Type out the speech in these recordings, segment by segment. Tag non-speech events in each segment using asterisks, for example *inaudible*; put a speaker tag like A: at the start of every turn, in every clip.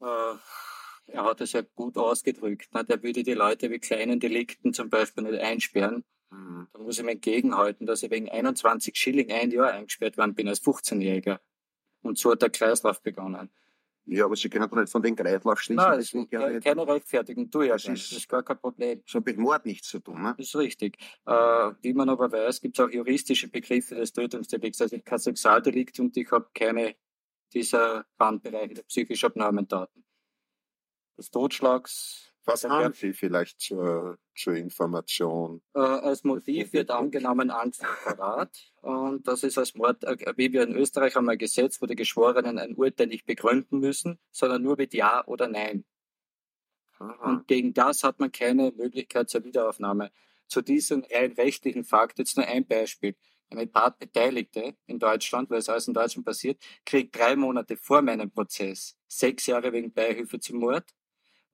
A: Äh, er hat es ja gut ausgedrückt. Ne? Der würde die Leute wie kleinen Delikten zum Beispiel nicht einsperren. Mhm. Da muss ich mir entgegenhalten, dass ich wegen 21 Schilling ein Jahr eingesperrt worden bin als 15-Jähriger. Und so hat der Kreislauf begonnen.
B: Ja, aber Sie können doch nicht von den Kreislauf schließen.
A: Nein, das ist keine, keine Rechtfertigung, tu ja das ist, das ist gar kein Problem.
B: So hat mit Mord nichts zu tun, ne?
A: Das ist richtig. Äh, wie man aber weiß, gibt es auch juristische Begriffe des Tötungsdelikts. Also ich kein Sexualdelikt und ich habe keine dieser Bandbereiche der psychisch abnormen Taten. Des Totschlags,
C: was haben Sie vielleicht zur, zur Information?
A: Äh, als Motiv wird angenommen Angst vor Verrat. Und das ist als Mord, äh, wie wir in Österreich haben ein Gesetz, wo die Geschworenen ein Urteil nicht begründen müssen, sondern nur mit Ja oder Nein. Aha. Und gegen das hat man keine Möglichkeit zur Wiederaufnahme. Zu diesem rein rechtlichen Fakt jetzt nur ein Beispiel. Eine Tatbeteiligte in Deutschland, weil es alles in Deutschland passiert, kriegt drei Monate vor meinem Prozess sechs Jahre wegen Beihilfe zum Mord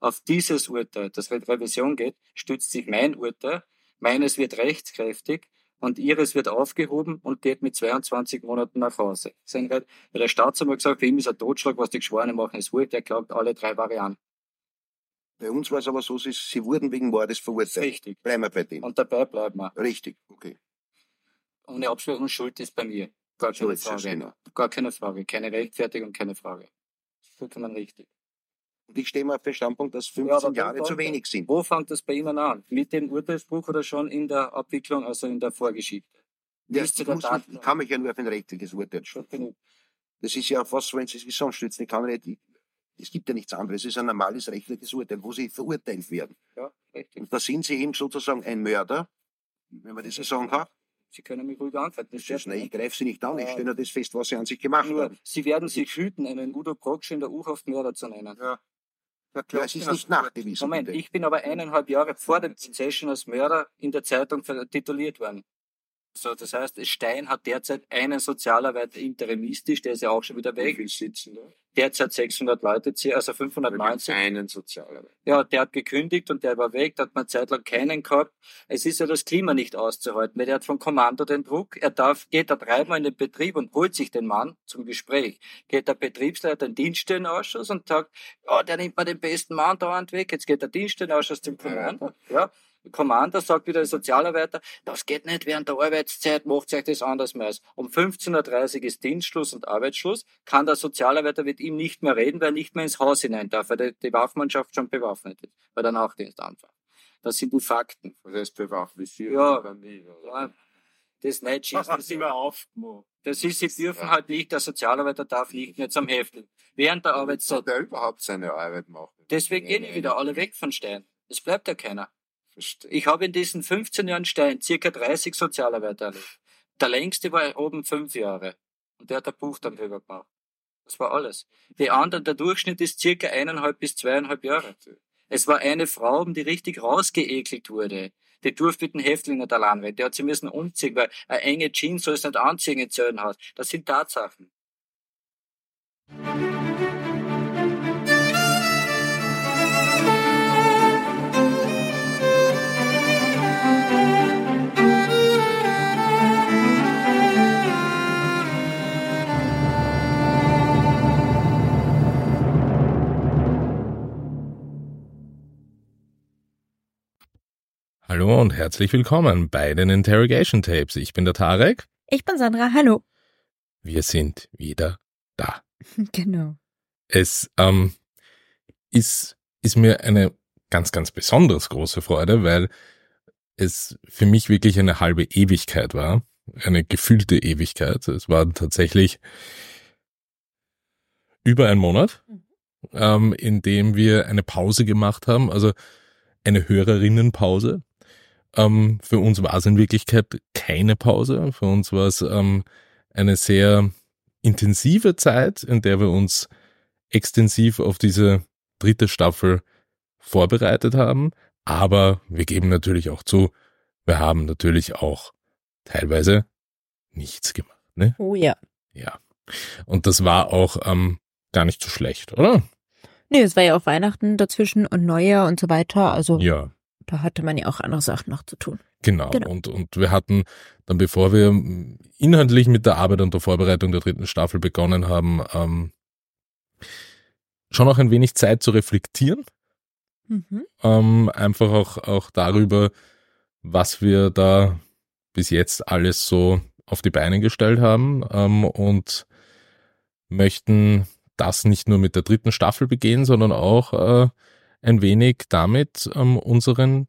A: auf dieses Urteil, das mit Revision geht, stützt sich mein Urteil. Meines wird rechtskräftig und ihres wird aufgehoben und geht mit 22 Monaten nach Hause. Weil der Staatsanwalt gesagt, für ihn ist ein Totschlag, was die Geschworenen machen, ist wurscht, er glaubt alle drei Varianten.
B: Bei uns war es aber so, sie, sie wurden wegen Mordes verurteilt.
A: Richtig.
B: Bleiben wir bei dem.
A: Und dabei bleiben wir.
B: Richtig, okay.
A: Ohne Absprechung Schuld ist bei mir. Gar keine so Frage. Genau. Gar keine Frage. Keine Rechtfertigung, keine Frage. Vollkommen richtig.
B: Und ich stehe mal auf den Standpunkt, dass 15 ja, Jahre zu wenig sind.
A: Wo fängt das bei Ihnen an? Mit dem Urteilsspruch oder schon in der Abwicklung, also in der Vorgeschichte?
B: Ja, das muss, ich kann mich ja nur auf ein rechtliches Urteil stützen. Das ist ja fast so, wenn Sie sich sonst stützen. Ich kann nicht, es gibt ja nichts anderes. Es ist ein normales rechtliches Urteil, wo Sie verurteilt werden.
A: Ja, richtig.
B: Und da sind Sie eben sozusagen ein Mörder, wenn man das so sagen kann.
A: Sie können mich ruhig antworten.
B: Das das, nein, ich greife Sie nicht an. Ich stelle nur das fest, was Sie an sich gemacht nur, haben.
A: Sie werden sich hüten, einen Udo Proksch in der U-Haft Mörder zu nennen.
B: Ja. Ja, es ist nicht nachgewiesen.
A: Moment, bitte. ich bin aber eineinhalb Jahre vor dem Session als Mörder in der Zeitung tituliert worden. So, das heißt, Stein hat derzeit einen Sozialarbeiter interimistisch, der ist ja auch schon wieder weg.
C: Wie viel sitzen da?
A: Derzeit 600 Leute, also 590.
C: Einen Sozialarbeiter.
A: Ja, der hat gekündigt und der war weg, da hat man zeitlang keinen gehabt. Es ist ja das Klima nicht auszuhalten, weil der hat vom Kommando den Druck. Er darf, geht da dreimal in den Betrieb und holt sich den Mann zum Gespräch. Geht der Betriebsleiter in den Dienststellenausschuss und sagt, ja, der nimmt mal den besten Mann dauernd weg, jetzt geht der Dienststellenausschuss zum Kommando. Ja, Commander sagt wieder der Sozialarbeiter, das geht nicht während der Arbeitszeit, macht euch das anders mehr. Um 15.30 Uhr ist Dienstschluss und Arbeitsschluss, kann der Sozialarbeiter mit ihm nicht mehr reden, weil er nicht mehr ins Haus hinein darf, weil die Waffenmannschaft schon bewaffnet ist, weil der Nachtdienst anfängt. Das sind die Fakten.
C: Das heißt bewaffnet
A: ja, oder nie, Ja, das nicht schießen. Das,
C: ist, auf,
A: das ist, sie dürfen ja. halt nicht, der Sozialarbeiter darf nicht mehr zum Häftling. Während der Arbeitszeit.
C: Soll der überhaupt seine Arbeit machen?
A: Deswegen gehen wieder alle weg von Stein. Es bleibt ja keiner. Ich habe in diesen 15 Jahren Stein circa 30 Sozialarbeiter erlebt. Der längste war oben fünf Jahre. Und der hat ein Buch dann drüber gemacht. Das war alles. Die anderen, der Durchschnitt ist circa eineinhalb bis zweieinhalb Jahre. Es war eine Frau, die richtig rausgeekelt wurde. Die durfte mit den Häftlingen nicht allein werden. Die hat sie müssen umziehen, weil eine enge Jeans soll es nicht anziehen in Zöllenhaus. Das sind Tatsachen.
D: Hallo und herzlich willkommen bei den Interrogation Tapes. Ich bin der Tarek.
E: Ich bin Sandra. Hallo.
D: Wir sind wieder da. *laughs*
E: Genau.
D: Es ähm, ist, ist mir eine ganz, ganz besonders große Freude, weil es für mich wirklich eine halbe Ewigkeit war. Eine gefühlte Ewigkeit. Es war tatsächlich über ein Monat, mhm. ähm, in dem wir eine Pause gemacht haben. Also eine Hörerinnenpause. Ähm, für uns war es in Wirklichkeit keine Pause. Für uns war es ähm, eine sehr intensive Zeit, in der wir uns extensiv auf diese dritte Staffel vorbereitet haben. Aber wir geben natürlich auch zu, wir haben natürlich auch teilweise nichts gemacht. Ne?
E: Oh ja.
D: Ja. Und das war auch ähm, gar nicht so schlecht, oder?
E: Nee, es war ja auch Weihnachten dazwischen und Neujahr und so weiter. Also
D: ja
E: da hatte man ja auch andere Sachen noch zu tun.
D: Genau. genau. Und, und wir hatten dann, bevor wir inhaltlich mit der Arbeit und der Vorbereitung der dritten Staffel begonnen haben, ähm, schon auch ein wenig Zeit zu reflektieren.
E: Mhm.
D: Ähm, einfach auch, auch darüber, was wir da bis jetzt alles so auf die Beine gestellt haben ähm, und möchten das nicht nur mit der dritten Staffel begehen, sondern auch äh, ein wenig damit ähm, unseren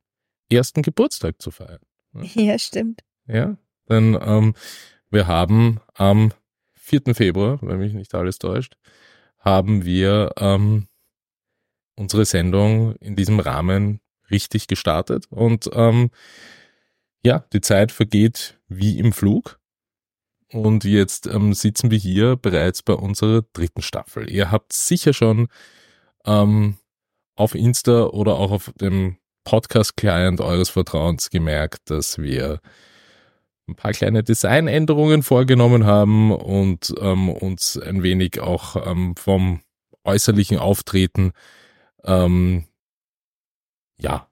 D: ersten Geburtstag zu feiern. *laughs*
E: Ja, stimmt.
D: Ja, denn ähm, wir haben am 4. Februar, wenn mich nicht alles täuscht, haben wir ähm, unsere Sendung in diesem Rahmen richtig gestartet und ähm, ja, die Zeit vergeht wie im Flug. Und jetzt ähm, sitzen wir hier bereits bei unserer dritten Staffel. Ihr habt sicher schon ähm, auf Insta oder auch auf dem Podcast-Client eures Vertrauens gemerkt, dass wir ein paar kleine Designänderungen vorgenommen haben und ähm, uns ein wenig auch ähm, vom äußerlichen Auftreten ähm, ja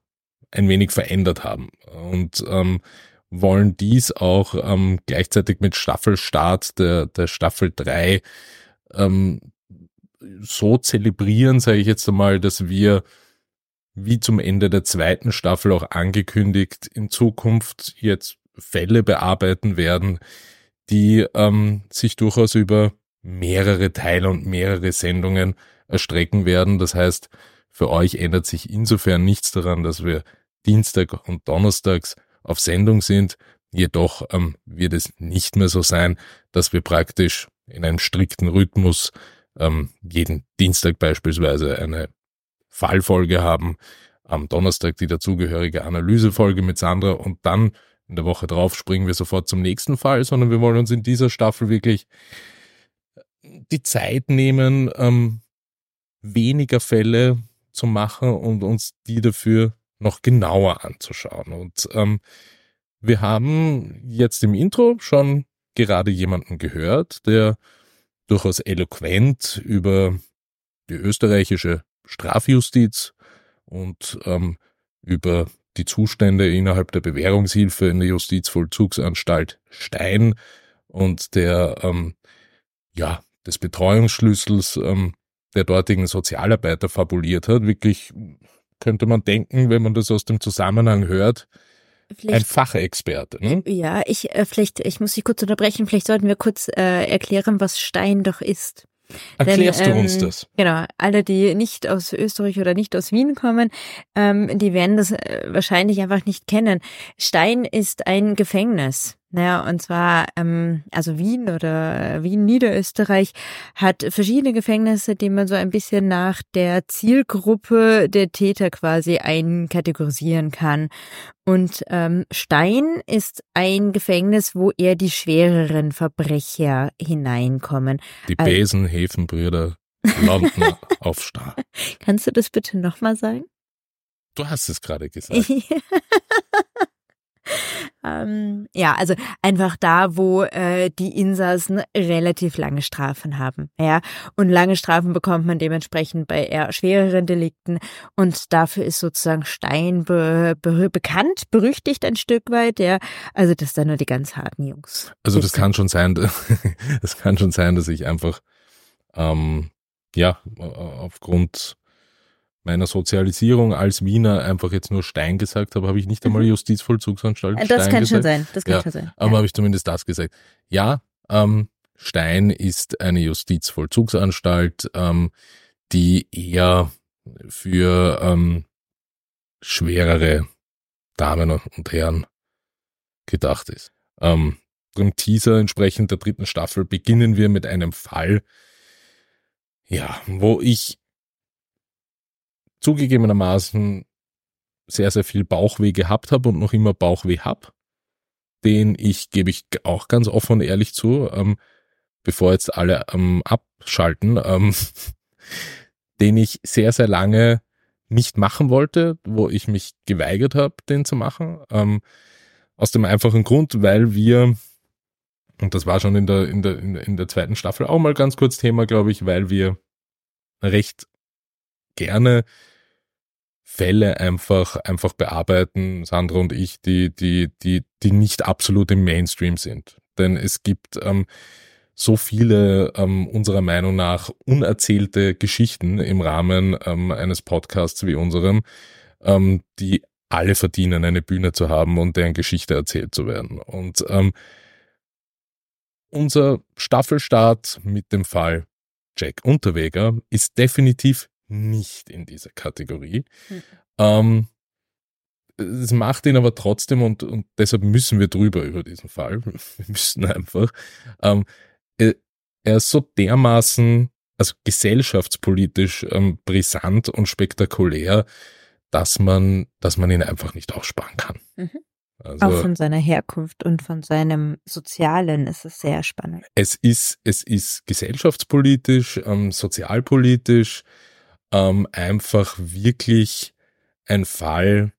D: ein wenig verändert haben. Und ähm, wollen dies auch ähm, gleichzeitig mit Staffelstart der, der Staffel 3 ähm, so zelebrieren, sage ich jetzt einmal, dass wir wie zum Ende der zweiten Staffel auch angekündigt in Zukunft jetzt Fälle bearbeiten werden, die ähm, sich durchaus über mehrere Teile und mehrere Sendungen erstrecken werden. Das heißt, für euch ändert sich insofern nichts daran, dass wir Dienstag und Donnerstags auf Sendung sind. Jedoch ähm, wird es nicht mehr so sein, dass wir praktisch in einem strikten Rhythmus ähm, jeden Dienstag beispielsweise eine Fallfolge haben, am Donnerstag die dazugehörige Analysefolge mit Sandra und dann in der Woche drauf springen wir sofort zum nächsten Fall, sondern wir wollen uns in dieser Staffel wirklich die Zeit nehmen, ähm, weniger Fälle zu machen und uns die dafür noch genauer anzuschauen. Und ähm, wir haben jetzt im Intro schon gerade jemanden gehört, der durchaus eloquent über die österreichische Strafjustiz und ähm, über die Zustände innerhalb der Bewährungshilfe in der Justizvollzugsanstalt Stein und der ähm, ja des Betreuungsschlüssels ähm, der dortigen Sozialarbeiter fabuliert hat. Wirklich könnte man denken, wenn man das aus dem Zusammenhang hört, Vielleicht, ein Fachexperte. Ne?
E: Ja, ich äh, vielleicht, ich muss dich kurz unterbrechen. Vielleicht sollten wir kurz äh, erklären, was Stein doch ist.
D: Erklärst Denn, du uns ähm, das?
E: Genau, alle, die nicht aus Österreich oder nicht aus Wien kommen, ähm, die werden das äh, wahrscheinlich einfach nicht kennen. Stein ist ein Gefängnis. Naja, und zwar, ähm, also Wien oder Wien Niederösterreich hat verschiedene Gefängnisse, die man so ein bisschen nach der Zielgruppe der Täter quasi einkategorisieren kann. Und ähm, Stein ist ein Gefängnis, wo eher die schwereren Verbrecher hineinkommen.
D: Die Besenhäfenbrüder landen *laughs* auf Star.
E: Kannst du das bitte nochmal sagen?
D: Du hast es gerade gesagt. *laughs*
E: Ähm, ja, also einfach da, wo äh, die Insassen relativ lange Strafen haben. Ja, und lange Strafen bekommt man dementsprechend bei eher schwereren Delikten. Und dafür ist sozusagen Stein be be bekannt, berüchtigt ein Stück weit. Ja, also das sind nur die ganz harten Jungs.
D: Also das kann schon sein, *laughs* das kann schon sein, dass ich einfach ähm, ja aufgrund meiner Sozialisierung als Wiener einfach jetzt nur Stein gesagt habe, habe ich nicht einmal mhm. Justizvollzugsanstalt
E: das
D: Stein
E: kann
D: gesagt.
E: schon sein, das kann ja, schon sein.
D: Aber habe ich zumindest das gesagt. Ja, ähm, Stein ist eine Justizvollzugsanstalt, ähm, die eher für ähm, schwerere Damen und Herren gedacht ist. Ähm, Im Teaser entsprechend der dritten Staffel beginnen wir mit einem Fall, ja, wo ich zugegebenermaßen sehr, sehr viel Bauchweh gehabt habe und noch immer Bauchweh hab, den ich, gebe ich auch ganz offen und ehrlich zu, ähm, bevor jetzt alle ähm, abschalten, ähm, *laughs* den ich sehr, sehr lange nicht machen wollte, wo ich mich geweigert habe, den zu machen. Ähm, aus dem einfachen Grund, weil wir, und das war schon in der, in der, in der zweiten Staffel auch mal ganz kurz Thema, glaube ich, weil wir recht gerne Fälle einfach, einfach bearbeiten, Sandra und ich, die, die, die, die nicht absolut im Mainstream sind. Denn es gibt ähm, so viele ähm, unserer Meinung nach unerzählte Geschichten im Rahmen ähm, eines Podcasts wie unserem, ähm, die alle verdienen, eine Bühne zu haben und deren Geschichte erzählt zu werden. Und ähm, unser Staffelstart mit dem Fall Jack Unterweger ist definitiv nicht in dieser Kategorie. Mhm. Ähm, es macht ihn aber trotzdem und, und deshalb müssen wir drüber über diesen Fall. *laughs* Wir müssen einfach. Ähm, er, er ist so dermaßen, also gesellschaftspolitisch ähm, brisant und spektakulär, dass man, dass man ihn einfach nicht aussparen kann. Mhm.
E: Also, Auch von seiner Herkunft und von seinem Sozialen ist es sehr spannend.
D: Es ist, es ist gesellschaftspolitisch, ähm, sozialpolitisch, ähm, einfach wirklich ein Fall.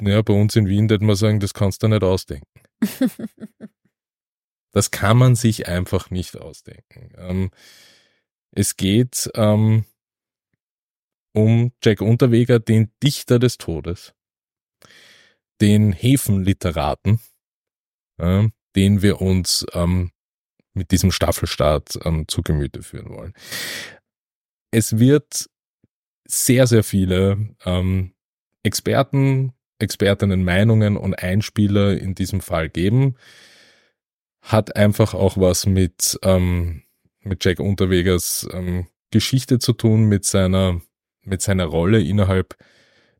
D: Ja, bei uns in Wien würde man sagen, das kannst du nicht ausdenken. *laughs* das kann man sich einfach nicht ausdenken. Ähm, es geht ähm, um Jack Unterweger, den Dichter des Todes, den Häfenliteraten, äh, den wir uns ähm, mit diesem Staffelstart ähm, zu Gemüte führen wollen. Es wird sehr, sehr viele ähm, Experten, Expertinnen Meinungen und Einspieler in diesem Fall geben. Hat einfach auch was mit, ähm, mit Jack Unterwegers ähm, Geschichte zu tun, mit seiner mit seiner Rolle innerhalb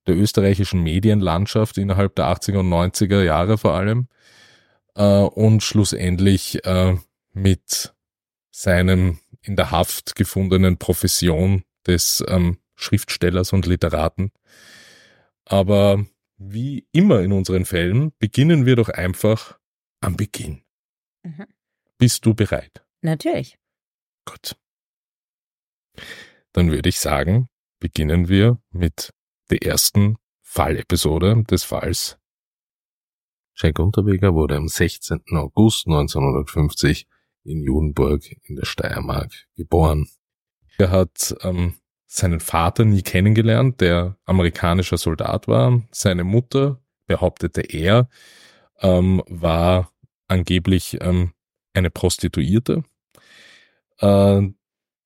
D: der österreichischen Medienlandschaft innerhalb der 80er und 90er Jahre vor allem äh, und schlussendlich äh, mit seinem in der Haft gefundenen Profession des ähm, Schriftstellers und Literaten. Aber wie immer in unseren Fällen beginnen wir doch einfach am Beginn. Mhm. Bist du bereit?
E: Natürlich.
D: Gut. Dann würde ich sagen, beginnen wir mit der ersten Fallepisode des Falls. Schenk Unterweger wurde am 16. August 1950 in Judenburg in der Steiermark geboren. Er hat ähm, seinen Vater nie kennengelernt, der amerikanischer Soldat war. Seine Mutter, behauptete er, ähm, war angeblich ähm, eine Prostituierte. Äh,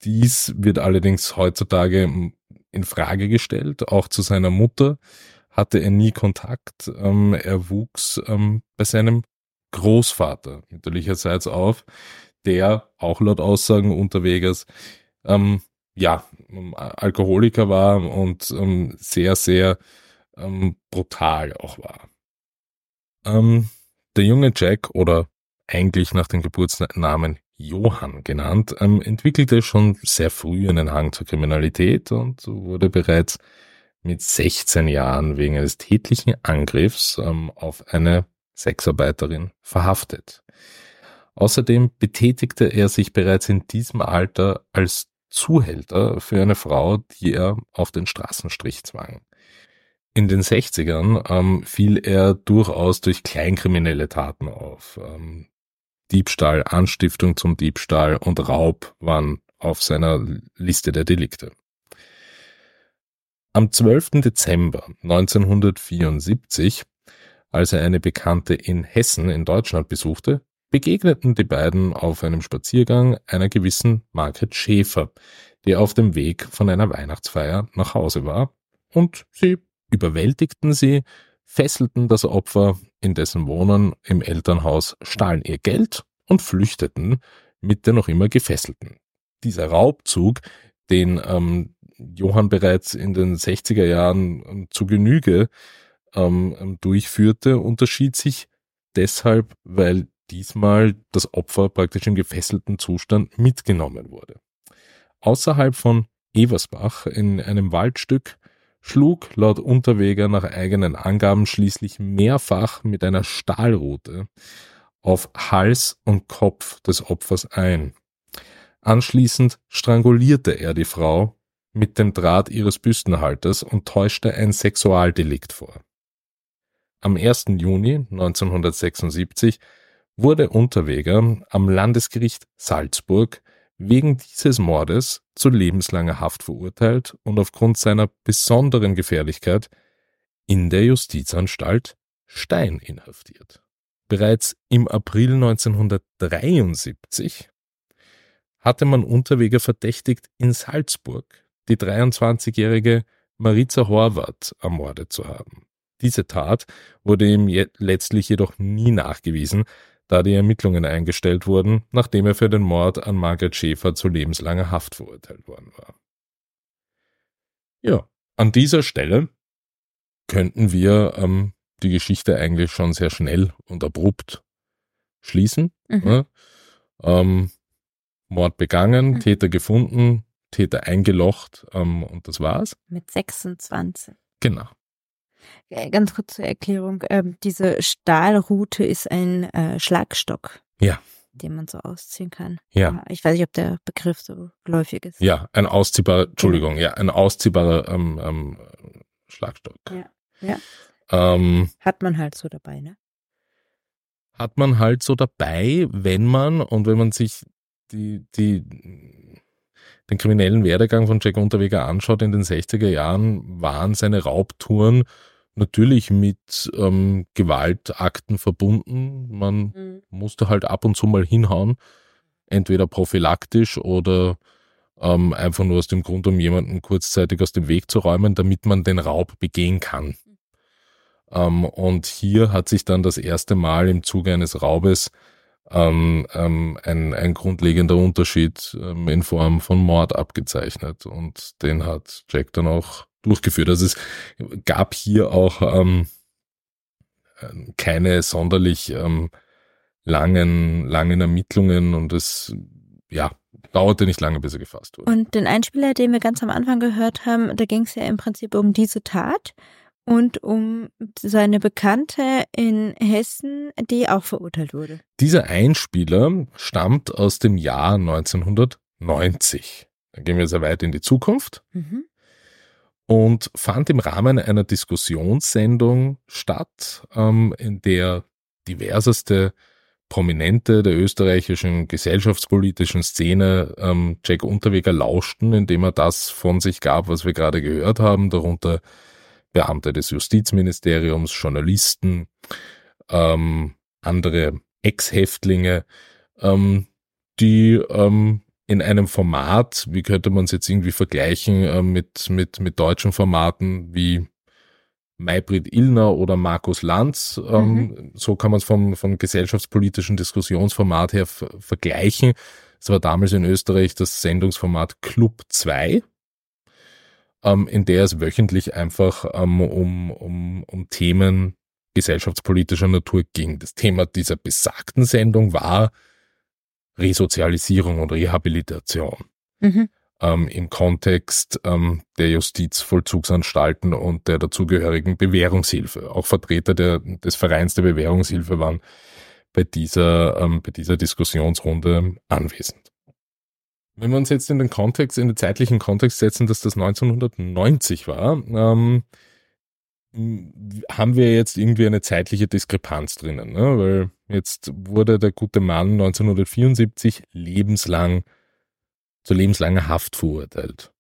D: dies wird allerdings heutzutage in Frage gestellt. Auch zu seiner Mutter hatte er nie Kontakt. Ähm, er wuchs ähm, bei seinem Großvater mütterlicherseits auf, der auch laut Aussagen unterwegs ähm, ja Alkoholiker war und ähm, sehr sehr ähm, brutal auch war. Ähm, der junge Jack oder eigentlich nach dem Geburtsnamen Johann genannt, ähm, entwickelte schon sehr früh einen Hang zur Kriminalität und wurde bereits mit 16 Jahren wegen eines tätlichen Angriffs ähm, auf eine Sexarbeiterin verhaftet. Außerdem betätigte er sich bereits in diesem Alter als Zuhälter für eine Frau, die er auf den Straßenstrich zwang. In den 60ern ähm, fiel er durchaus durch kleinkriminelle Taten auf. Ähm, Diebstahl, Anstiftung zum Diebstahl und Raub waren auf seiner Liste der Delikte. Am 12. Dezember 1974, als er eine Bekannte in Hessen in Deutschland besuchte, begegneten die beiden auf einem Spaziergang einer gewissen Margret Schäfer, die auf dem Weg von einer Weihnachtsfeier nach Hause war, und sie überwältigten sie, fesselten das Opfer in dessen Wohnen im Elternhaus, stahlen ihr Geld und flüchteten mit der noch immer Gefesselten. Dieser Raubzug, den ähm, Johann bereits in den 60er Jahren ähm, zu Genüge ähm, durchführte, unterschied sich deshalb, weil diesmal das Opfer praktisch im gefesselten Zustand mitgenommen wurde. Außerhalb von Eversbach in einem Waldstück schlug laut Unterweger nach eigenen Angaben schließlich mehrfach mit einer Stahlrute auf Hals und Kopf des Opfers ein. Anschließend strangulierte er die Frau mit dem Draht ihres Büstenhalters und täuschte ein Sexualdelikt vor. Am 1. Juni 1976 wurde Unterweger am Landesgericht Salzburg wegen dieses Mordes zu lebenslanger Haft verurteilt und aufgrund seiner besonderen Gefährlichkeit in der Justizanstalt Stein inhaftiert. Bereits im April 1973 hatte man Unterweger verdächtigt, in Salzburg die 23-jährige Maritza Horvath ermordet zu haben. Diese Tat wurde ihm letztlich jedoch nie nachgewiesen, da die Ermittlungen eingestellt wurden, nachdem er für den Mord an Margaret Schäfer zu lebenslanger Haft verurteilt worden war. Ja, an dieser Stelle könnten wir ähm, die Geschichte eigentlich schon sehr schnell und abrupt schließen. Mhm. Ja? Ähm, Mord begangen, mhm. Täter gefunden, Täter eingelocht ähm, und das war's.
E: Mit 26.
D: Genau.
E: Ganz kurz zur Erklärung. Ähm, diese Stahlrute ist ein äh, Schlagstock.
D: Ja.
E: Den man so ausziehen kann.
D: Ja.
E: Ich weiß nicht, ob der Begriff so geläufig ist.
D: Ja, ein ausziehbarer, Entschuldigung, ja, ein ausziehbarer ähm, ähm, Schlagstock.
E: Ja. ja.
D: Ähm,
E: hat man halt so dabei, ne?
D: Hat man halt so dabei, wenn man, und wenn man sich die, die, den kriminellen Werdegang von Jack Unterweger anschaut in den 60er Jahren, waren seine Raubtouren natürlich mit ähm, Gewaltakten verbunden. Man mhm. musste halt ab und zu mal hinhauen, entweder prophylaktisch oder ähm, einfach nur aus dem Grund, um jemanden kurzzeitig aus dem Weg zu räumen, damit man den Raub begehen kann. Ähm, und hier hat sich dann das erste Mal im Zuge eines Raubes ähm, ähm, ein, ein grundlegender Unterschied ähm, in Form von Mord abgezeichnet. Und den hat Jack dann auch durchgeführt. Also es gab hier auch ähm, keine sonderlich ähm, langen, langen Ermittlungen und es ja, dauerte nicht lange, bis er gefasst wurde.
E: Und den Einspieler, den wir ganz am Anfang gehört haben, da ging es ja im Prinzip um diese Tat und um seine Bekannte in Hessen, die auch verurteilt wurde.
D: Dieser Einspieler stammt aus dem Jahr 1990. Da gehen wir sehr weit in die Zukunft. Mhm. Und fand im Rahmen einer Diskussionssendung statt, ähm, in der diverseste Prominente der österreichischen gesellschaftspolitischen Szene ähm, Jack Unterweger lauschten, indem er das von sich gab, was wir gerade gehört haben, darunter Beamte des Justizministeriums, Journalisten, ähm, andere Ex-Häftlinge, ähm, die ähm, in einem Format, wie könnte man es jetzt irgendwie vergleichen äh, mit, mit, mit deutschen Formaten wie Maybrit Illner oder Markus Lanz, ähm, mhm. so kann man es vom, vom gesellschaftspolitischen Diskussionsformat her vergleichen. Es war damals in Österreich das Sendungsformat Club 2 ähm, in der es wöchentlich einfach ähm, um, um, um Themen gesellschaftspolitischer Natur ging. Das Thema dieser besagten Sendung war Resozialisierung und Rehabilitation. Mhm. Ähm, im Kontext ähm, der Justizvollzugsanstalten und der dazugehörigen Bewährungshilfe. Auch Vertreter der, des Vereins der Bewährungshilfe waren bei dieser, ähm, bei dieser Diskussionsrunde anwesend. Wenn wir uns jetzt in den Kontext, in den zeitlichen Kontext setzen, dass das 1990 war, ähm, haben wir jetzt irgendwie eine zeitliche Diskrepanz drinnen, ne? weil jetzt wurde der gute Mann 1974 lebenslang zu lebenslanger Haft verurteilt.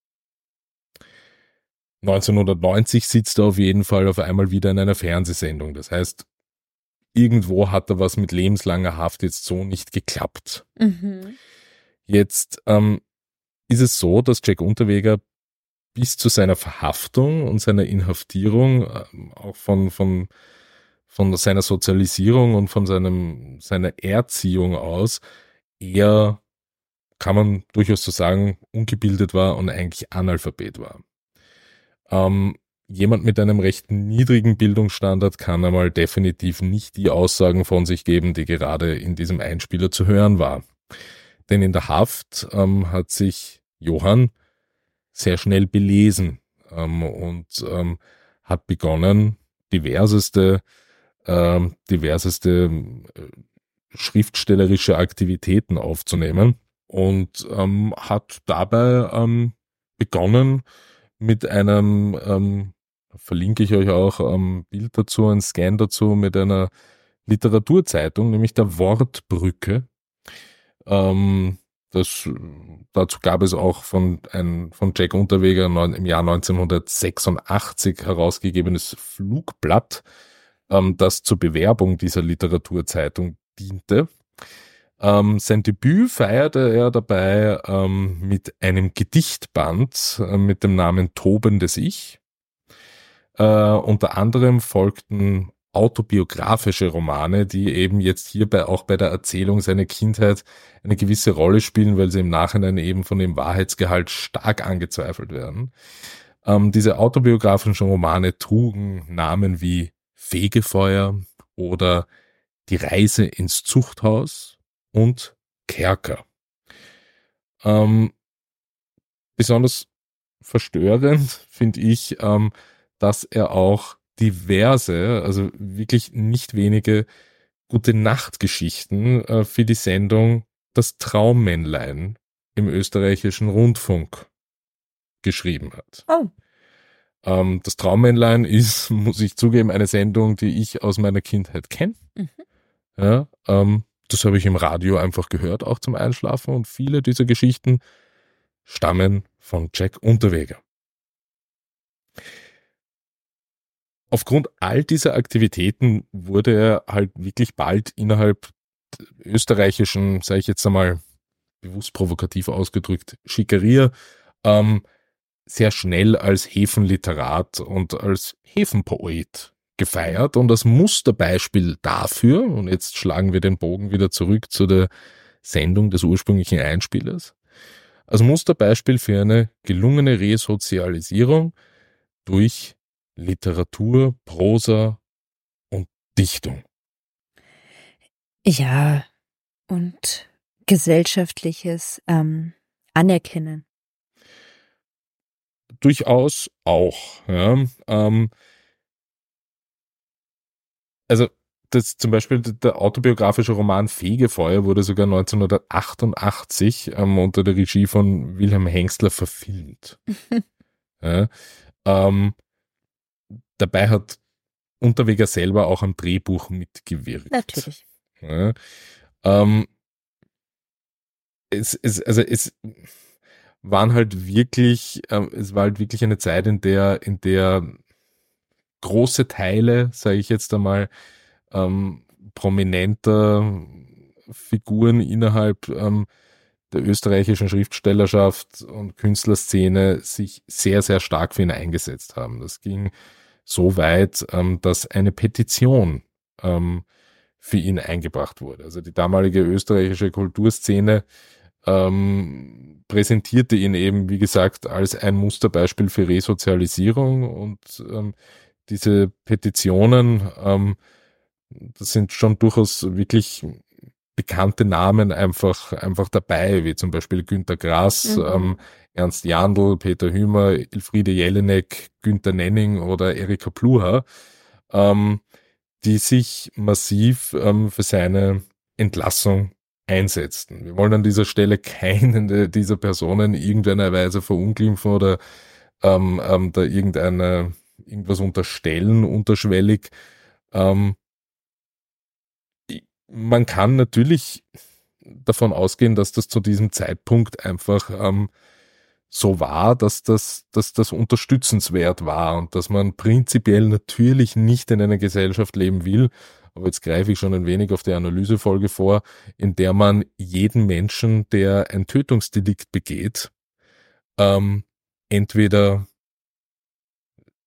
D: 1990 sitzt er auf jeden Fall auf einmal wieder in einer Fernsehsendung. Das heißt, irgendwo hat er was mit lebenslanger Haft jetzt so nicht geklappt. Mhm. Jetzt ähm, ist es so, dass Jack Unterweger bis zu seiner Verhaftung und seiner Inhaftierung, ähm, auch von, von, von seiner Sozialisierung und von seinem, seiner Erziehung aus, eher, kann man durchaus so sagen, ungebildet war und eigentlich Analphabet war. Ähm, jemand mit einem recht niedrigen Bildungsstandard kann einmal definitiv nicht die Aussagen von sich geben, die gerade in diesem Einspieler zu hören war. Denn in der Haft ähm, hat sich Johann sehr schnell belesen ähm, und ähm, hat begonnen, diverseste, ähm, diverseste äh, schriftstellerische Aktivitäten aufzunehmen und ähm, hat dabei ähm, begonnen mit einem, ähm, verlinke ich euch auch ähm, Bild dazu, ein Scan dazu, mit einer Literaturzeitung, nämlich der Wortbrücke, ähm, das, dazu gab es auch von, ein, von Jack Unterweger im Jahr 1986 herausgegebenes Flugblatt, ähm, das zur Bewerbung dieser Literaturzeitung diente. Ähm, sein Debüt feierte er dabei ähm, mit einem Gedichtband äh, mit dem Namen Tobendes Ich. Äh, unter anderem folgten autobiografische Romane, die eben jetzt hierbei auch bei der Erzählung seiner Kindheit eine gewisse Rolle spielen, weil sie im Nachhinein eben von dem Wahrheitsgehalt stark angezweifelt werden. Ähm, diese autobiografischen Romane trugen Namen wie Fegefeuer oder Die Reise ins Zuchthaus und Kerker. Ähm, besonders verstörend *laughs* finde ich, ähm, dass er auch diverse, also wirklich nicht wenige gute Nachtgeschichten äh, für die Sendung Das Traummännlein im österreichischen Rundfunk geschrieben hat. Oh. Ähm, das Traummännlein ist, *laughs* muss ich zugeben, eine Sendung, die ich aus meiner Kindheit kenne. Mhm. Ja, ähm, das habe ich im Radio einfach gehört, auch zum Einschlafen. Und viele dieser Geschichten stammen von Jack Unterweger. Aufgrund all dieser Aktivitäten wurde er halt wirklich bald innerhalb österreichischen, sage ich jetzt einmal bewusst provokativ ausgedrückt, Schickeria, ähm, sehr schnell als Häfenliterat und als Häfenpoet gefeiert. Und das Musterbeispiel dafür, und jetzt schlagen wir den Bogen wieder zurück zu der Sendung des ursprünglichen Einspielers, als Musterbeispiel für eine gelungene Resozialisierung durch Literatur, Prosa und Dichtung.
E: Ja, und gesellschaftliches ähm, Anerkennen.
D: Durchaus auch. Ja. Ähm, also das zum Beispiel der autobiografische Roman Fegefeuer wurde sogar 1988 ähm, unter der Regie von Wilhelm Hengstler verfilmt. *laughs* ja, ähm, Dabei hat Unterweger selber auch am Drehbuch mitgewirkt.
E: Natürlich.
D: Ja, ähm, es, es, also es waren halt wirklich, äh, es war halt wirklich eine Zeit, in der, in der große Teile, sage ich jetzt einmal, ähm, prominenter Figuren innerhalb ähm, der österreichischen Schriftstellerschaft und Künstlerszene sich sehr, sehr stark für ihn eingesetzt haben. Das ging so weit, ähm, dass eine Petition ähm, für ihn eingebracht wurde. Also die damalige österreichische Kulturszene ähm, präsentierte ihn eben, wie gesagt, als ein Musterbeispiel für Resozialisierung und ähm, diese Petitionen, ähm, das sind schon durchaus wirklich bekannte Namen einfach, einfach dabei, wie zum Beispiel Günter Grass, mhm. ähm, Ernst Jandl, Peter Hümer, Elfriede Jelinek, Günter Nenning oder Erika Pluha, ähm, die sich massiv ähm, für seine Entlassung einsetzten. Wir wollen an dieser Stelle keinen dieser Personen irgendeiner Weise verunglimpfen oder ähm, ähm, da irgendeine irgendwas unterstellen, unterschwellig. Ähm, man kann natürlich davon ausgehen, dass das zu diesem Zeitpunkt einfach ähm, so war, dass das, dass das unterstützenswert war und dass man prinzipiell natürlich nicht in einer Gesellschaft leben will, aber jetzt greife ich schon ein wenig auf die Analysefolge vor, in der man jeden Menschen, der ein Tötungsdelikt begeht, ähm, entweder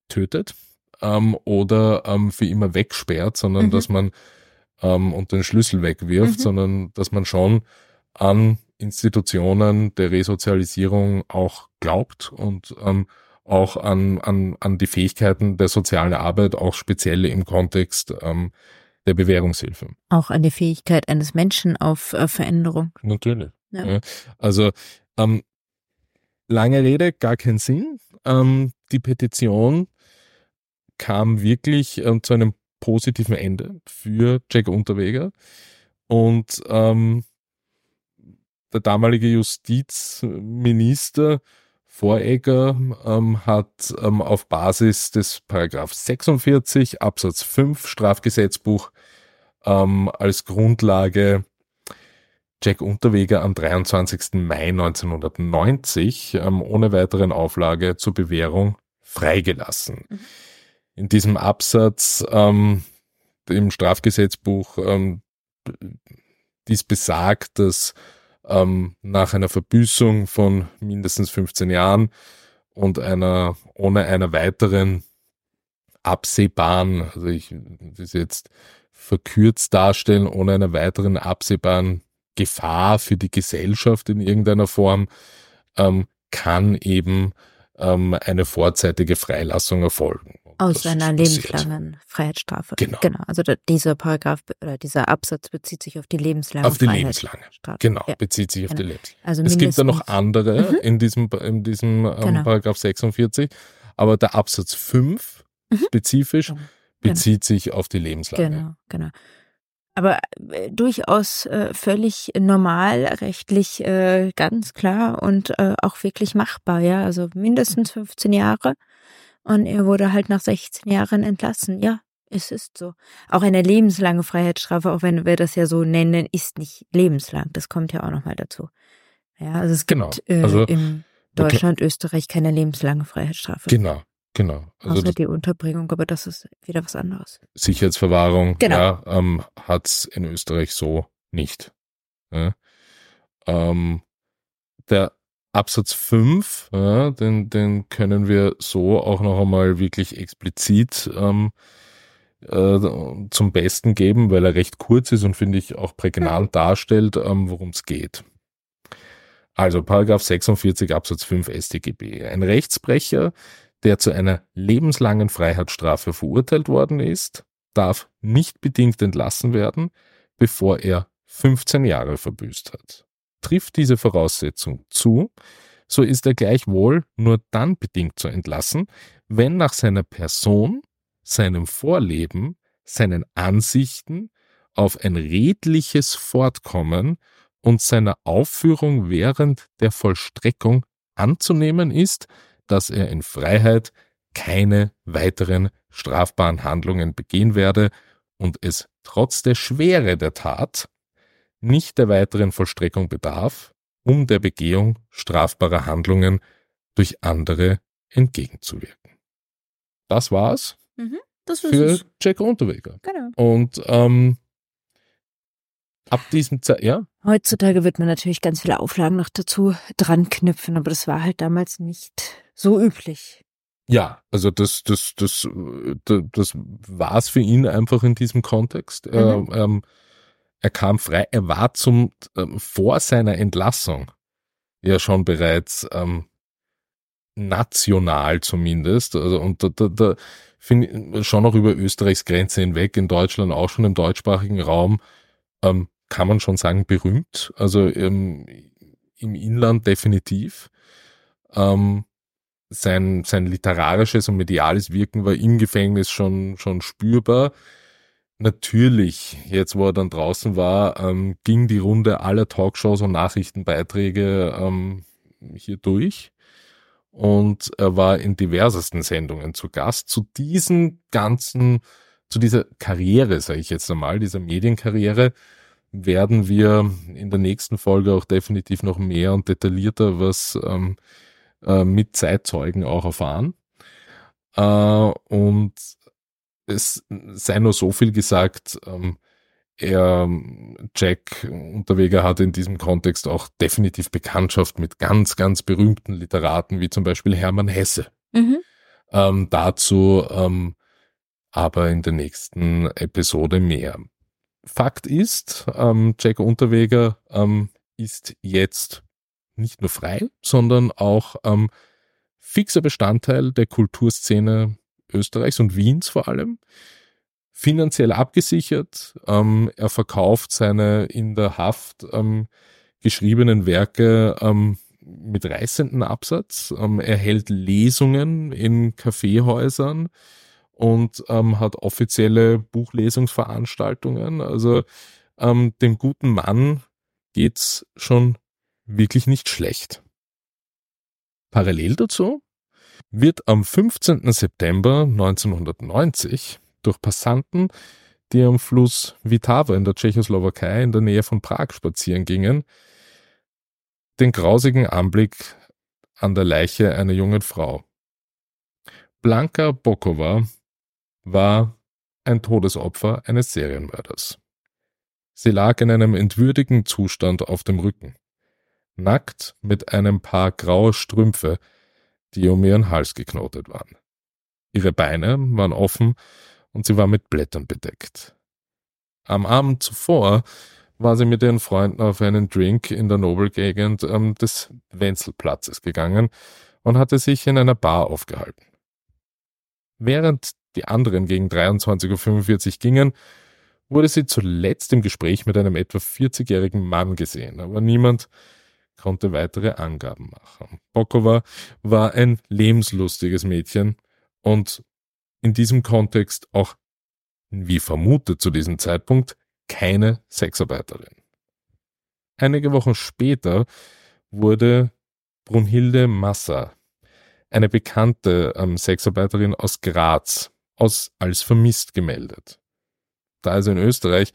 D: tötet ähm, oder ähm, für immer wegsperrt, sondern mhm. dass man ähm, und den Schlüssel wegwirft, mhm. sondern dass man schon an Institutionen der Resozialisierung auch glaubt und ähm, auch an, an, an die Fähigkeiten der sozialen Arbeit, auch speziell im Kontext ähm, der Bewährungshilfe.
E: Auch an die Fähigkeit eines Menschen auf äh, Veränderung.
D: Natürlich. Ja. Ja. Also ähm, lange Rede, gar keinen Sinn. Ähm, die Petition kam wirklich ähm, zu einem positiven Ende für Jack Unterweger und ähm, der damalige Justizminister Voregger ähm, hat ähm, auf Basis des Paragraph 46 Absatz 5 Strafgesetzbuch ähm, als Grundlage Jack Unterweger am 23. Mai 1990 ähm, ohne weiteren Auflage zur Bewährung freigelassen. Mhm. In diesem Absatz ähm, im Strafgesetzbuch ähm, dies besagt, dass ähm, nach einer Verbüßung von mindestens 15 Jahren und einer ohne einer weiteren absehbaren, also ich das jetzt verkürzt darstellen, ohne einer weiteren absehbaren Gefahr für die Gesellschaft in irgendeiner Form, ähm, kann eben ähm, eine vorzeitige Freilassung erfolgen.
E: Aus das einer lebenslangen Freiheitsstrafe.
D: Genau.
E: genau. Also dieser Paragraph oder dieser Absatz bezieht sich auf die lebenslange
D: Auf die lebenslange. Genau, ja. bezieht sich auf
E: genau.
D: die lebenslange.
E: Also
D: es gibt da noch andere
E: Mhm.
D: in diesem, in diesem ähm,
E: Genau.
D: Paragraph 46, aber der Absatz 5
E: Mhm.
D: spezifisch
E: Genau.
D: Bezieht sich auf die lebenslange.
E: Genau, genau. Aber äh, durchaus äh, völlig normal, rechtlich äh, ganz klar und äh, auch wirklich machbar, ja. Also mindestens 15 Jahre. Und er wurde halt nach 16 Jahren entlassen. Ja, es ist so. Auch eine lebenslange Freiheitsstrafe, auch wenn wir das ja so nennen, ist nicht lebenslang. Das kommt ja auch nochmal dazu. Ja, also es
D: Genau.
E: gibt äh,
D: Also,
E: in Deutschland, Österreich keine lebenslange Freiheitsstrafe.
D: Genau, genau. Also
E: außer die Unterbringung, aber das ist wieder was anderes.
D: Sicherheitsverwahrung
E: Genau.
D: ja, ähm, hat's in Österreich so nicht. Ja. Ähm, der Absatz 5, ja, den, den können wir so auch noch einmal wirklich explizit ähm, äh, zum Besten geben, weil er recht kurz ist und finde ich auch prägnant darstellt, ähm, worum es geht. Also Paragraph 46 Absatz 5 StGB. Ein Rechtsbrecher, der zu einer lebenslangen Freiheitsstrafe verurteilt worden ist, darf nicht bedingt entlassen werden, bevor er 15 Jahre verbüßt hat. Trifft diese Voraussetzung zu, so ist er gleichwohl nur dann bedingt zu entlassen, wenn nach seiner Person, seinem Vorleben, seinen Ansichten auf ein redliches Fortkommen und seiner Aufführung während der Vollstreckung anzunehmen ist, dass er in Freiheit keine weiteren strafbaren Handlungen begehen werde und es trotz der Schwere der Tat nicht der weiteren Vollstreckung bedarf, um der Begehung strafbarer Handlungen durch andere entgegenzuwirken. Das war's
E: Das
D: für Jack Unterweger.
E: Genau.
D: Und ähm, ab diesem Zeit, ja,
E: Heutzutage wird man natürlich ganz viele Auflagen noch dazu dran knüpfen, aber das war halt damals nicht so üblich.
D: Ja, also das, das, das, das, das war's für ihn einfach in diesem Kontext. Er,
E: Mhm.
D: ähm, er kam frei, er war zum ähm, vor seiner Entlassung ja schon bereits ähm, national zumindest. Also und da, da, da finde ich schon auch über Österreichs Grenze hinweg, in Deutschland auch schon im deutschsprachigen Raum, ähm, kann man schon sagen, berühmt. Also ähm, im Inland definitiv. Ähm, sein, sein literarisches und mediales Wirken war im Gefängnis schon, schon spürbar. Natürlich, jetzt wo er dann draußen war, ähm, ging die Runde aller Talkshows und Nachrichtenbeiträge ähm, hier durch. Und er war in diversesten Sendungen zu Gast. Zu diesen ganzen, zu dieser Karriere, sage ich jetzt einmal, dieser Medienkarriere, werden wir in der nächsten Folge auch definitiv noch mehr und detaillierter was ähm, äh, mit Zeitzeugen auch erfahren. Äh, und es sei nur so viel gesagt, ähm, er, Jack Unterweger hatte in diesem Kontext auch definitiv Bekanntschaft mit ganz, ganz berühmten Literaten, wie zum Beispiel Hermann Hesse.
E: Mhm.
D: Ähm, dazu ähm, aber in der nächsten Episode mehr. Fakt ist, ähm, Jack Unterweger ähm, ist jetzt nicht nur frei, sondern auch ähm, fixer Bestandteil der Kulturszene Österreichs und Wiens vor allem. Finanziell abgesichert. Ähm, er verkauft seine in der Haft ähm, geschriebenen Werke ähm, mit reißenden Absatz. Ähm, er hält Lesungen in Kaffeehäusern und ähm, hat offizielle Buchlesungsveranstaltungen. Also ähm, dem guten Mann geht's schon wirklich nicht schlecht. Parallel dazu wird am 15. September 1990 durch Passanten, die am Fluss Vitava in der Tschechoslowakei in der Nähe von Prag spazieren gingen, den grausigen Anblick an der Leiche einer jungen Frau. Blanka Bokova war ein Todesopfer eines Serienmörders. Sie lag in einem entwürdigen Zustand auf dem Rücken, nackt mit einem Paar grauer Strümpfe, die um ihren Hals geknotet waren. Ihre Beine waren offen und sie war mit Blättern bedeckt. Am Abend zuvor war sie mit ihren Freunden auf einen Drink in der Nobelgegend ähm, des Wenzelplatzes gegangen und hatte sich in einer Bar aufgehalten. Während die anderen gegen 23.45 Uhr gingen, wurde sie zuletzt im Gespräch mit einem etwa 40-jährigen Mann gesehen, aber niemand konnte weitere Angaben machen. Bokova war ein lebenslustiges Mädchen und in diesem Kontext auch, wie vermutet zu diesem Zeitpunkt, keine Sexarbeiterin. Einige Wochen später wurde Brunhilde Massa, eine bekannte ähm, Sexarbeiterin aus Graz, aus, als vermisst gemeldet. Da es in Österreich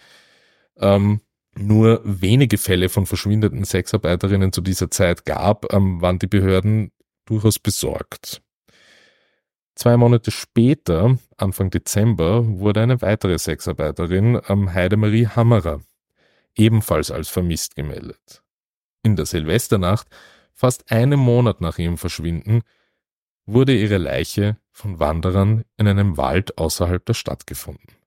D: ähm, nur wenige Fälle von verschwindenden Sexarbeiterinnen zu dieser Zeit gab, ähm, waren die Behörden durchaus besorgt. Zwei Monate später, Anfang Dezember, wurde eine weitere Sexarbeiterin, ähm, Heidemarie Hammerer, ebenfalls als vermisst gemeldet. In der Silvesternacht, fast einen Monat nach ihrem Verschwinden, wurde ihre Leiche von Wanderern in einem Wald außerhalb der Stadt gefunden.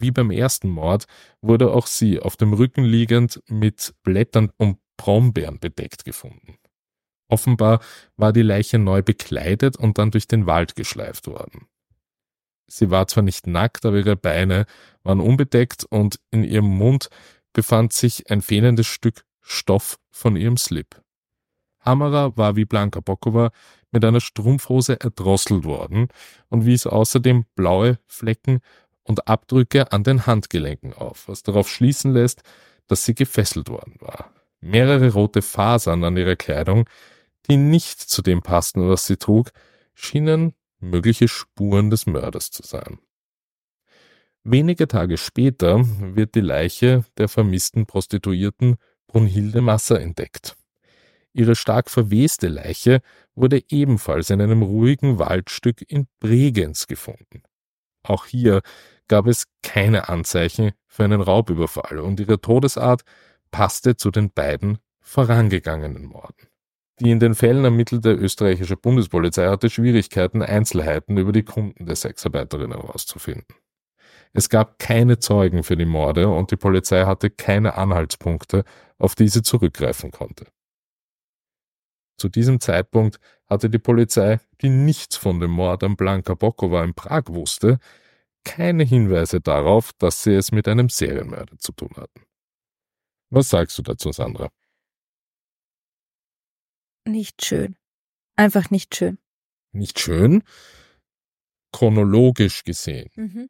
D: Wie beim ersten Mord wurde auch sie auf dem Rücken liegend mit Blättern und Brombeeren bedeckt gefunden. Offenbar war die Leiche neu bekleidet und dann durch den Wald geschleift worden. Sie war zwar nicht nackt, aber ihre Beine waren unbedeckt und in ihrem Mund befand sich ein fehlendes Stück Stoff von ihrem Slip. Hammerer war wie Blanka Bokova mit einer Strumpfhose erdrosselt worden und wies außerdem blaue Flecken und Abdrücke an den Handgelenken auf, was darauf schließen lässt, dass sie gefesselt worden war. Mehrere rote Fasern an ihrer Kleidung, die nicht zu dem passten, was sie trug, schienen mögliche Spuren des Mörders zu sein. Wenige Tage später wird die Leiche der vermissten Prostituierten Brunhilde Masser entdeckt. Ihre stark verweste Leiche wurde ebenfalls in einem ruhigen Waldstück in Bregenz gefunden. Auch hier gab es keine Anzeichen für einen Raubüberfall und ihre Todesart passte zu den beiden vorangegangenen Morden. Die in den Fällen ermittelte österreichische Bundespolizei hatte Schwierigkeiten, Einzelheiten über die Kunden der Sexarbeiterin herauszufinden. Es gab keine Zeugen für die Morde und die Polizei hatte keine Anhaltspunkte, auf die sie zurückgreifen konnte. Zu diesem Zeitpunkt hatte die Polizei, die nichts von dem Mord an Blanka Bokova in Prag wusste, keine Hinweise darauf, dass sie es mit einem Serienmörder zu tun hatten. Was sagst du dazu, Sandra?
E: Nicht schön. Einfach nicht schön.
D: Nicht schön? Chronologisch gesehen.
E: Mhm.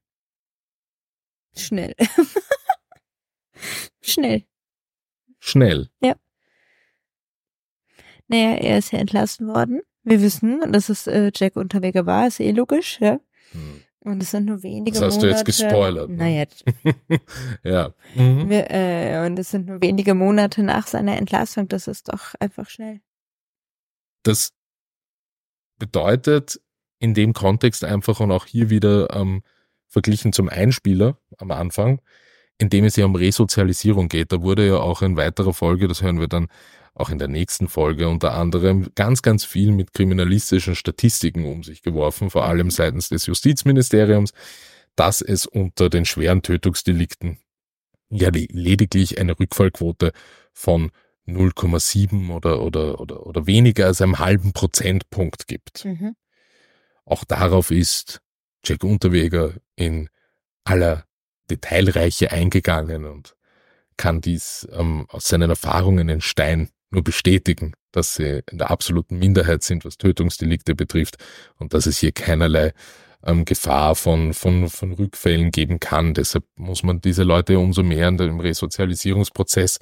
E: Schnell. *laughs* Schnell.
D: Schnell.
E: Ja. Naja, er ist ja entlassen worden. Wir wissen, dass es äh, Jack Unterweger war, ist eh logisch, ja. Hm. Und es sind nur wenige Monate.
D: Das hast
E: Monate,
D: du jetzt gespoilert.
E: Ne? Naja. *laughs*
D: ja.
E: Mhm. Wir, äh, und es sind nur wenige Monate nach seiner Entlassung. Das ist doch einfach schnell.
D: Das bedeutet in dem Kontext einfach und auch hier wieder ähm, verglichen zum Einspieler am Anfang, in dem es ja um Resozialisierung geht. Da wurde ja auch in weiterer Folge, das hören wir dann auch in der nächsten Folge unter anderem ganz, ganz viel mit kriminalistischen Statistiken um sich geworfen, vor allem seitens des Justizministeriums, dass es unter den schweren Tötungsdelikten ja lediglich eine Rückfallquote von 0,7 oder, oder, oder, oder weniger als einem halben Prozentpunkt gibt. Mhm. Auch darauf ist Jack Unterweger in aller Detailreiche eingegangen und kann dies ähm, aus seinen Erfahrungen in Stein nur bestätigen, dass sie in der absoluten Minderheit sind, was Tötungsdelikte betrifft und dass es hier keinerlei ähm, Gefahr von, von, von Rückfällen geben kann. Deshalb muss man diese Leute umso mehr in dem Resozialisierungsprozess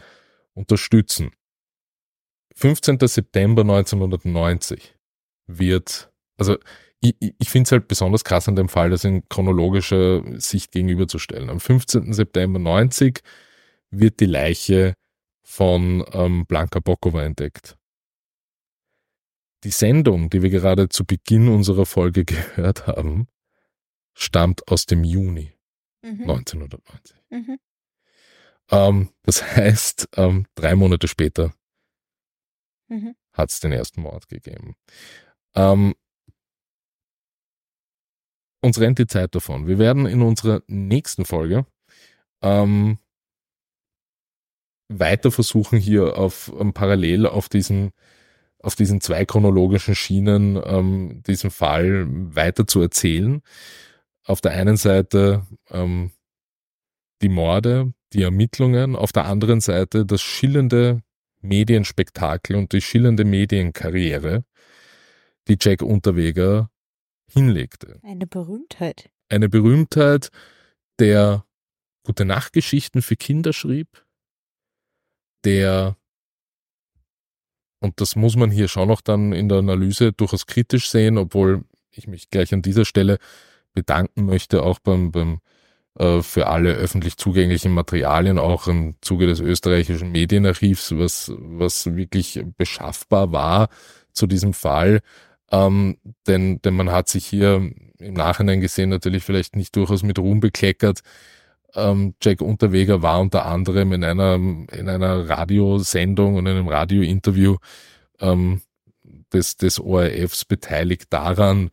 D: unterstützen. 15. September 1990 wird, also ich, ich finde es halt besonders krass an dem Fall, das in chronologischer Sicht gegenüberzustellen. Am 15. September 90 wird die Leiche von ähm, Blanka Bokova entdeckt. Die Sendung, die wir gerade zu Beginn unserer Folge *laughs* gehört haben, stammt aus dem Juni mhm. 1990. Mhm. Ähm, das heißt, ähm, drei Monate später mhm. hat es den ersten Mord gegeben. Ähm, uns rennt die Zeit davon. Wir werden in unserer nächsten Folge ähm, weiter versuchen, hier auf ähm, parallel auf diesen auf diesen zwei chronologischen Schienen ähm, diesen Fall weiter zu erzählen. Auf der einen Seite ähm, die Morde, die Ermittlungen, auf der anderen Seite das schillernde Medienspektakel und die schillernde Medienkarriere, die Jack Unterweger hinlegte.
E: Eine Berühmtheit.
D: Eine Berühmtheit, der gute Nachtgeschichten für Kinder schrieb, der, und das muss man hier schon noch dann in der Analyse durchaus kritisch sehen, obwohl ich mich gleich an dieser Stelle bedanken möchte, auch beim, beim äh, für alle öffentlich zugänglichen Materialien, auch im Zuge des österreichischen Medienarchivs, was, was wirklich beschaffbar war zu diesem Fall. Ähm, denn, denn man hat sich hier im Nachhinein gesehen natürlich vielleicht nicht durchaus mit Ruhm bekleckert. Ähm, Jack Unterweger war unter anderem in einer, in einer Radiosendung und einem Radiointerview ähm, des, des ORFs beteiligt daran,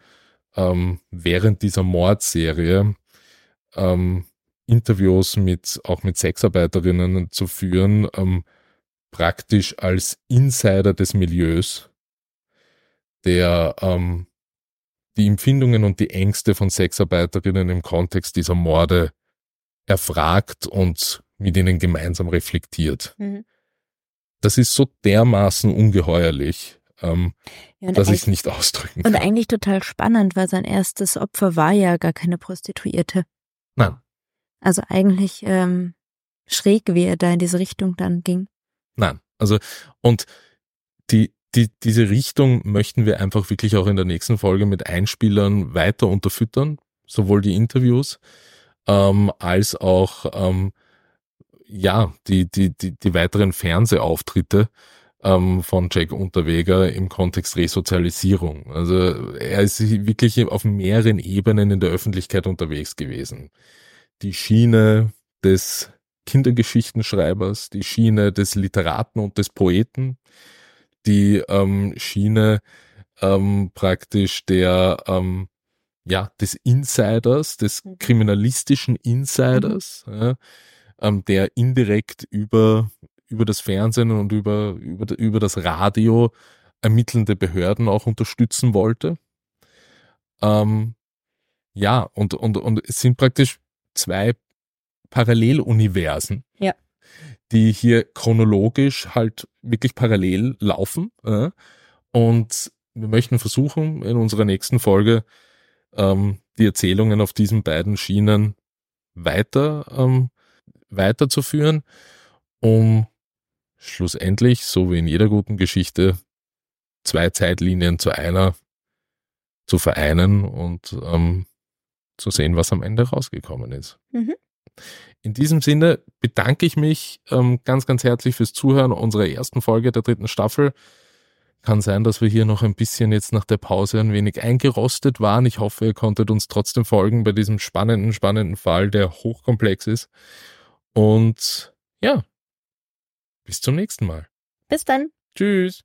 D: ähm, während dieser Mordserie ähm, Interviews mit auch mit Sexarbeiterinnen zu führen, ähm, praktisch als Insider des Milieus, der ähm, die Empfindungen und die Ängste von Sexarbeiterinnen im Kontext dieser Morde erfragt und mit ihnen gemeinsam reflektiert. Mhm. Das ist so dermaßen ungeheuerlich, ähm, ja, dass ich es nicht ausdrücken
E: kann. Und eigentlich total spannend, weil sein erstes Opfer war ja gar keine Prostituierte.
D: Nein.
E: Also eigentlich ähm, schräg, wie er da in diese Richtung dann ging.
D: Nein. Also, und die, die, diese Richtung möchten wir einfach wirklich auch in der nächsten Folge mit Einspielern weiter unterfüttern, sowohl die Interviews ähm, als auch ähm, ja die, die, die, die weiteren Fernsehauftritte ähm, von Jack Unterweger im Kontext Resozialisierung. Also er ist wirklich auf mehreren Ebenen in der Öffentlichkeit unterwegs gewesen. Die Schiene des Kindergeschichtenschreibers, die Schiene des Literaten und des Poeten, die ähm, Schiene ähm, praktisch der ähm, ja des Insiders, des mhm. kriminalistischen Insiders, mhm. ja, ähm, der indirekt über über das Fernsehen und über, über, über das Radio ermittelnde Behörden auch unterstützen wollte. Ähm, ja, und, und, und es sind praktisch zwei Paralleluniversen,
E: ja.
D: die hier chronologisch halt wirklich parallel laufen. Äh, und wir möchten versuchen, in unserer nächsten Folge ähm, die Erzählungen auf diesen beiden Schienen weiter ähm, weiterzuführen, um schlussendlich, so wie in jeder guten Geschichte, zwei Zeitlinien zu einer zu vereinen und ähm, zu sehen, was am Ende rausgekommen ist. Mhm. In diesem Sinne bedanke ich mich ähm, ganz, ganz herzlich fürs Zuhören unserer ersten Folge der dritten Staffel. Kann sein, dass wir hier noch ein bisschen jetzt nach der Pause ein wenig eingerostet waren. Ich hoffe, ihr konntet uns trotzdem folgen bei diesem spannenden, spannenden Fall, der hochkomplex ist. Und ja, bis zum nächsten Mal.
E: Bis dann.
D: Tschüss.